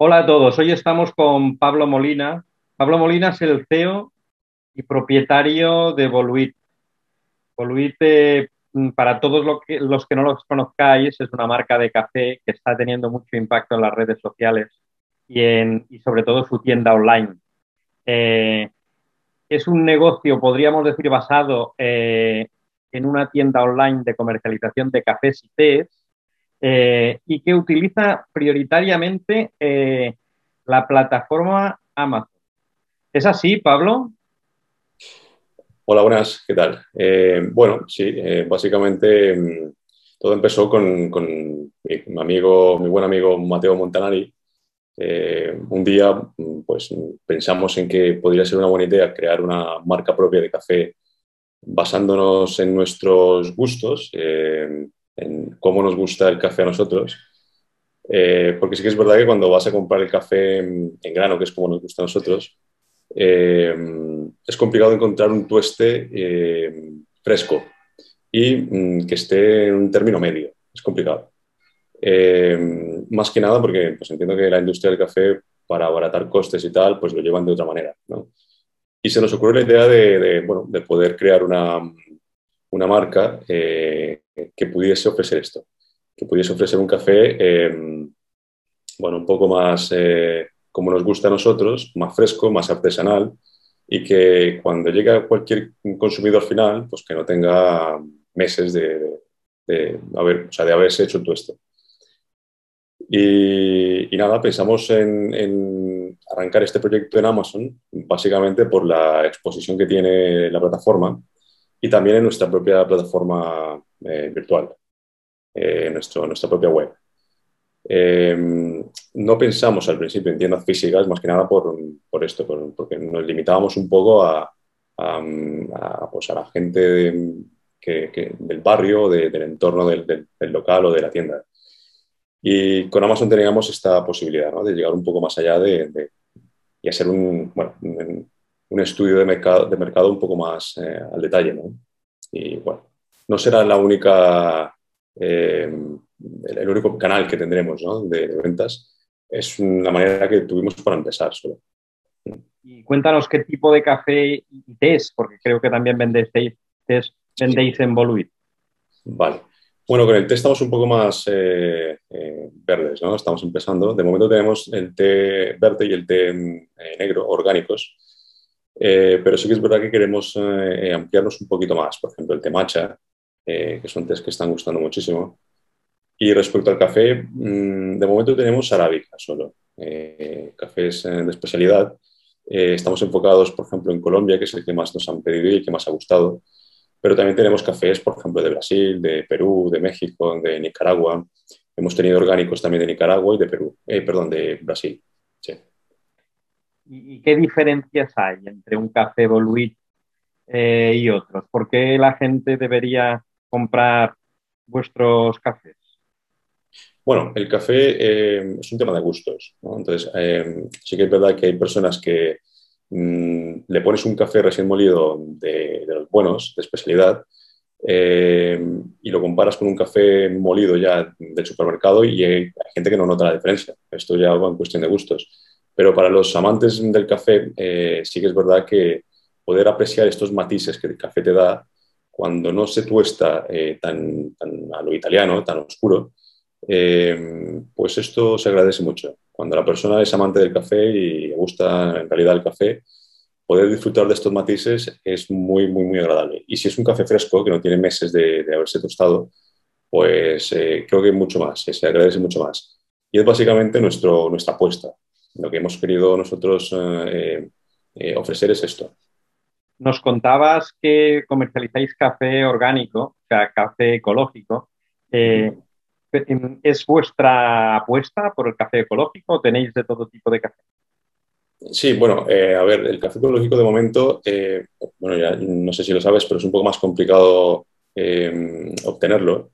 Hola a todos, hoy estamos con Pablo Molina. Pablo Molina es el CEO y propietario de Voluit. Voluit, eh, para todos los que no los conozcáis, es una marca de café que está teniendo mucho impacto en las redes sociales y, sobre todo su tienda online. Eh, es un negocio, podríamos decir, basado eh, en una tienda online de comercialización de cafés y tés eh, y que utiliza prioritariamente eh, la plataforma Amazon. ¿Es así, Pablo? Hola, buenas, ¿qué tal? bueno, sí, básicamente mm, todo empezó con, mi, amigo, mi buen amigo Mateo Montanari, eh, un día mm, pues, pensamos en que podría ser una buena idea crear una marca propia de café basándonos en nuestros gustos, eh, en cómo nos gusta el café a nosotros. Eh, porque sí que es verdad que cuando vas a comprar el café en grano, que es como nos gusta a nosotros, es complicado encontrar un tueste fresco y mm, que esté en un término medio. Es complicado. Eh, más que nada porque pues, entiendo que la industria del café, para abaratar costes y tal, pues lo llevan de otra manera. ¿no? Y se nos ocurrió la idea de, bueno, de poder crear una, una marca eh, que pudiese ofrecer esto, que pudiese ofrecer un café, eh, bueno, un poco más como nos gusta a nosotros, más fresco, más artesanal y que cuando llegue a cualquier consumidor final, pues que no tenga meses de, haber, o sea, de haberse hecho todo esto. Y, nada, pensamos en, arrancar este proyecto en Amazon, básicamente por la exposición que tiene la plataforma y también en nuestra propia plataforma eh, virtual, eh, nuestro, nuestra propia web. Em, no pensamos al principio en tiendas físicas, más que nada por, por esto, porque nos limitábamos un poco a, a, pues a la gente que, del barrio, del entorno del, del local o de la tienda. Y con Amazon teníamos esta posibilidad ¿no? de llegar un poco más allá de, y hacer un, bueno, un, estudio de mercado, de mercado un poco más eh, al detalle. ¿no? Y bueno, no será la única, eh, el, único canal que tendremos ¿no? de, ventas. Es una manera que tuvimos para empezar solo. Y cuéntanos qué tipo de café y tés, porque creo que también vendéis tés, vendéis en Voluit. Vale. Bueno, con el té estamos un poco más eh, eh, verdes, ¿no? Estamos empezando. De momento tenemos el té verde y el té eh, negro, orgánicos. Pero sí que es verdad que queremos ampliarnos un poquito más. Por ejemplo, el té matcha, que son tés que están gustando muchísimo. Y respecto al café, mm, de momento tenemos arábica solo. cafés de especialidad. estamos enfocados, por ejemplo, en Colombia, que es el que más nos han pedido y el que más ha gustado. Pero también tenemos cafés, por ejemplo, de Brasil, de Perú, de México, de Nicaragua. Hemos tenido orgánicos también de Nicaragua y de Perú, eh, perdón, de Brasil. ¿Y qué diferencias hay entre un café Voluit eh, y otros? ¿Por qué la gente debería comprar vuestros cafés? Bueno, el café eh, es un tema de gustos. Entonces, sí que es verdad que hay personas que Mm, le pones un café recién molido de, los buenos, de especialidad, eh, y lo comparas con un café molido ya del supermercado y hay, gente que no nota la diferencia. Esto ya va en cuestión de gustos. Pero para los amantes del café eh, sí que es verdad que poder apreciar estos matices que el café te da cuando no se tuesta eh, tan, a lo italiano, tan oscuro, pues esto se agradece mucho. Cuando la persona es amante del café y gusta en realidad el café, poder disfrutar de estos matices es muy, muy, muy agradable. Y si es un café fresco, que no tiene meses de, haberse tostado, pues eh, creo que mucho más, se agradece mucho más. Y es básicamente nuestro, nuestra apuesta. Lo que hemos querido nosotros eh, eh, ofrecer es esto. Nos contabas que comercializáis café orgánico, o sea, café ecológico. ¿Es vuestra apuesta por el café ecológico o tenéis de todo tipo de café? Sí, bueno, eh, a ver, el café ecológico de momento, eh, bueno, ya no sé si lo sabes, pero es un poco más complicado eh, obtenerlo.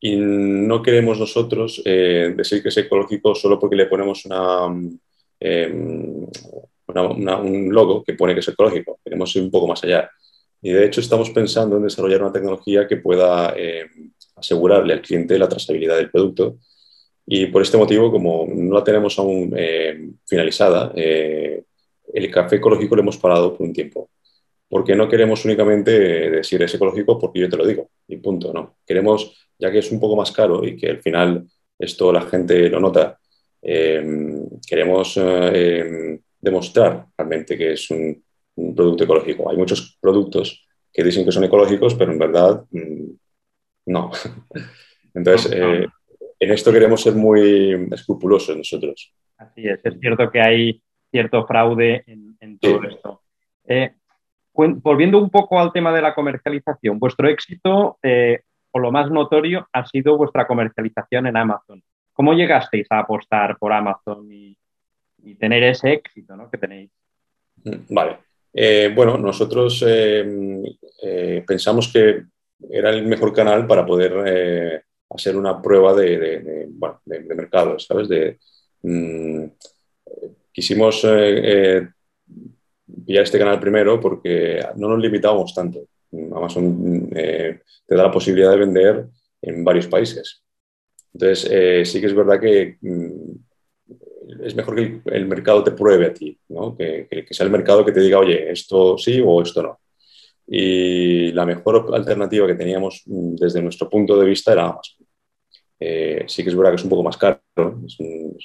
Y no queremos nosotros decir que es ecológico solo porque le ponemos una, un logo que pone que es ecológico. Queremos ir un poco más allá. Y de hecho estamos pensando en desarrollar una tecnología que pueda eh, asegurarle al cliente la trazabilidad del producto. Y por este motivo, como no la tenemos aún eh, finalizada, eh, el café ecológico lo hemos parado por un tiempo. Porque no queremos únicamente decir es ecológico porque yo te lo digo y punto. No. Queremos, ya que es un poco más caro y que al final esto la gente lo nota, queremos demostrar realmente que es un, un producto ecológico. Hay muchos productos que dicen que son ecológicos, pero en verdad mm, no. Entonces, eh, en esto queremos ser muy escrupulosos nosotros. Así es, es cierto que hay cierto fraude en, todo esto. Eh, volviendo un poco al tema de la comercialización, vuestro éxito eh, o lo más notorio ha sido vuestra comercialización en Amazon. ¿Cómo llegasteis a apostar por Amazon y, tener ese éxito ¿no? que tenéis? Mm, vale. Eh, bueno, nosotros eh, eh, pensamos que era el mejor canal para poder hacer una prueba de, mercado, ¿sabes? Mm, quisimos pillar este canal primero porque no nos limitábamos tanto. Amazon te da la posibilidad de vender en varios países. Entonces, sí que es verdad que mm, es mejor que el, mercado te pruebe a ti, que, sea el mercado que te diga, oye, esto sí o esto no. Y la mejor alternativa que teníamos mm, desde nuestro punto de vista era Amazon. Eh, sí que es verdad que es un poco más caro, es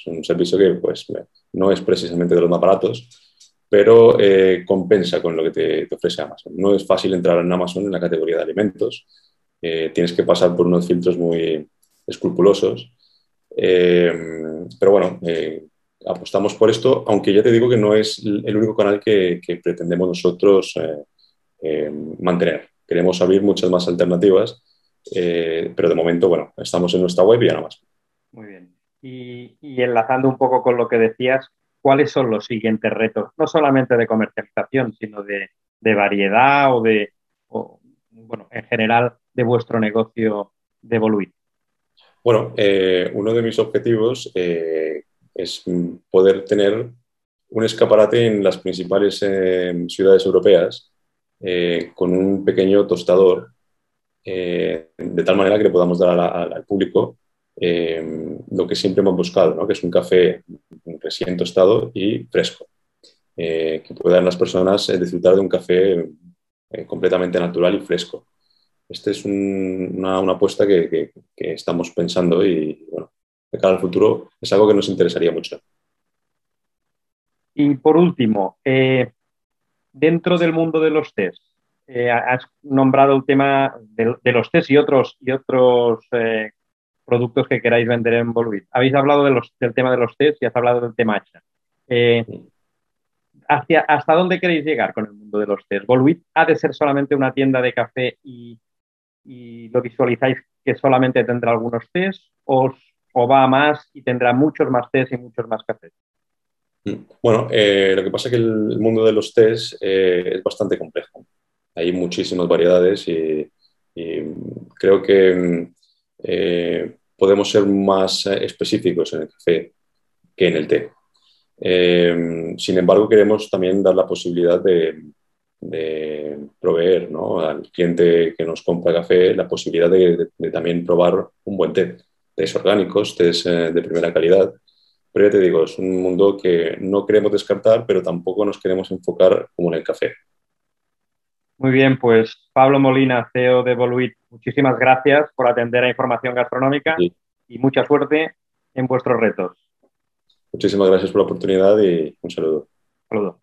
un, servicio que pues, no es precisamente de los más baratos, pero eh, compensa con lo que te, ofrece Amazon. No es fácil entrar en Amazon en la categoría de alimentos, eh, tienes que pasar por unos filtros muy escrupulosos, pero bueno, apostamos por esto, aunque ya te digo que no es el único canal que, pretendemos nosotros eh, eh, mantener. Queremos abrir muchas más alternativas, eh, pero de momento, bueno, estamos en nuestra web y nada más. Muy bien. Y, enlazando un poco con lo que decías, ¿cuáles son los siguientes retos? No solamente de comercialización, sino de, variedad o de, bueno, en general, de vuestro negocio de Evoluir. Bueno, uno de mis objetivos es poder tener un escaparate en las principales eh, ciudades europeas eh, con un pequeño tostador, eh, de tal manera que le podamos dar al público lo que siempre hemos buscado, ¿no? que es un café recién tostado y fresco, que puedan las personas disfrutar de un café completamente natural y fresco. Esta es una, apuesta que, estamos pensando y bueno, de cara al futuro es algo que nos interesaría mucho. Y por último, eh, dentro del mundo de los test, eh, has nombrado el tema de, los test y otros, y otros eh, productos que queráis vender en Voluit. Habéis hablado del tema de los test y has hablado del tema hacha. Hacia, ¿Hasta dónde queréis llegar con el mundo de los test? ¿Voluit ha de ser solamente una tienda de café y, y lo visualizáis que solamente tendrá algunos test? ¿O o va a más y tendrá muchos más test y muchos más cafés? Mm. Bueno, eh, lo que pasa es que el mundo de los test eh, es bastante complejo. Hay muchísimas variedades y, creo que mm, eh, podemos ser más específicos en el café que en el té. sin embargo, queremos también dar la posibilidad de, proveer al cliente que nos compra café la posibilidad de, de también probar un buen té test orgánicos, test eh, de primera calidad. Pero ya te digo, es un mundo que no queremos descartar, pero tampoco nos queremos enfocar como en el café. Muy bien, pues Pablo Molina, CEO de Evoluit, muchísimas gracias por atender a Información Gastronómica y mucha suerte en vuestros retos. Muchísimas gracias por la oportunidad y un saludo. Saludo.